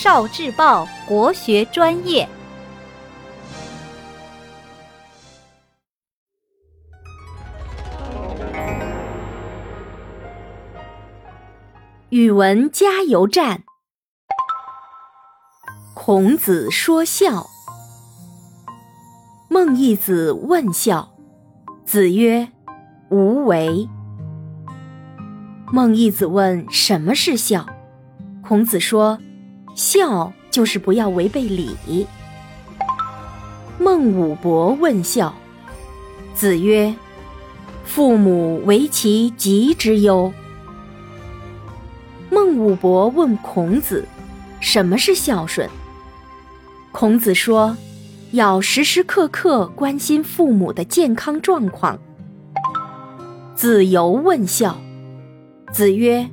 少智报国学专业。语文加油站。孔子说孝。孟义子问孝，子曰：“无为。”孟义子问：“什么是孝？”孔子说：“孝就是不要违背礼。”孟武伯问孝，子曰：“父母为其疾之忧。”孟武伯问孔子：“什么是孝顺？”孔子说：“要时时刻刻关心父母的健康状况。”子游问孝。子曰：“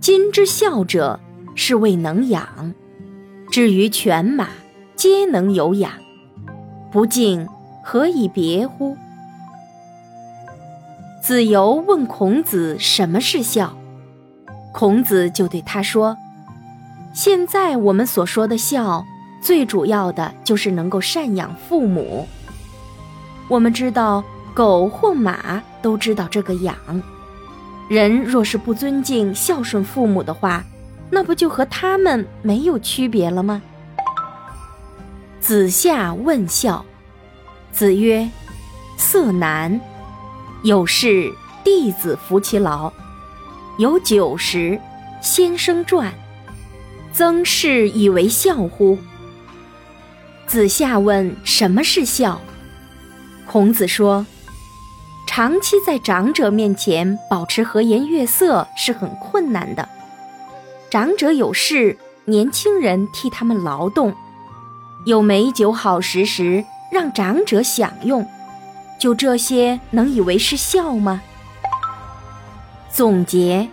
今之孝者，是谓能养。至于犬马，皆能有养，不敬，何以别乎？”子游问孔子什么是孝，孔子就对他说：“现在我们所说的孝，最主要的就是能够赡养父母。我们知道，狗或马都知道这个养。”人若是不尊敬、孝顺父母的话，那不就和他们没有区别了吗？子夏问孝，子曰：“色难。有事，弟子服其劳；有酒食，先生传。曾氏以为孝乎？”子夏问：“什么是孝？”孔子说。长期在长者面前保持和颜悦色是很困难的。长者有事，年轻人替他们劳动；有美酒好食时，让长者享用。就这些，能以为是孝吗？总结：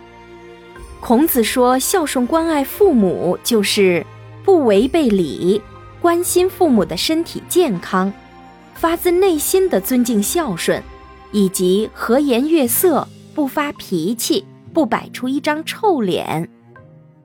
孔子说，孝顺关爱父母，就是不违背礼，关心父母的身体健康，发自内心的尊敬孝顺。以及和颜悦色，不发脾气，不摆出一张臭脸。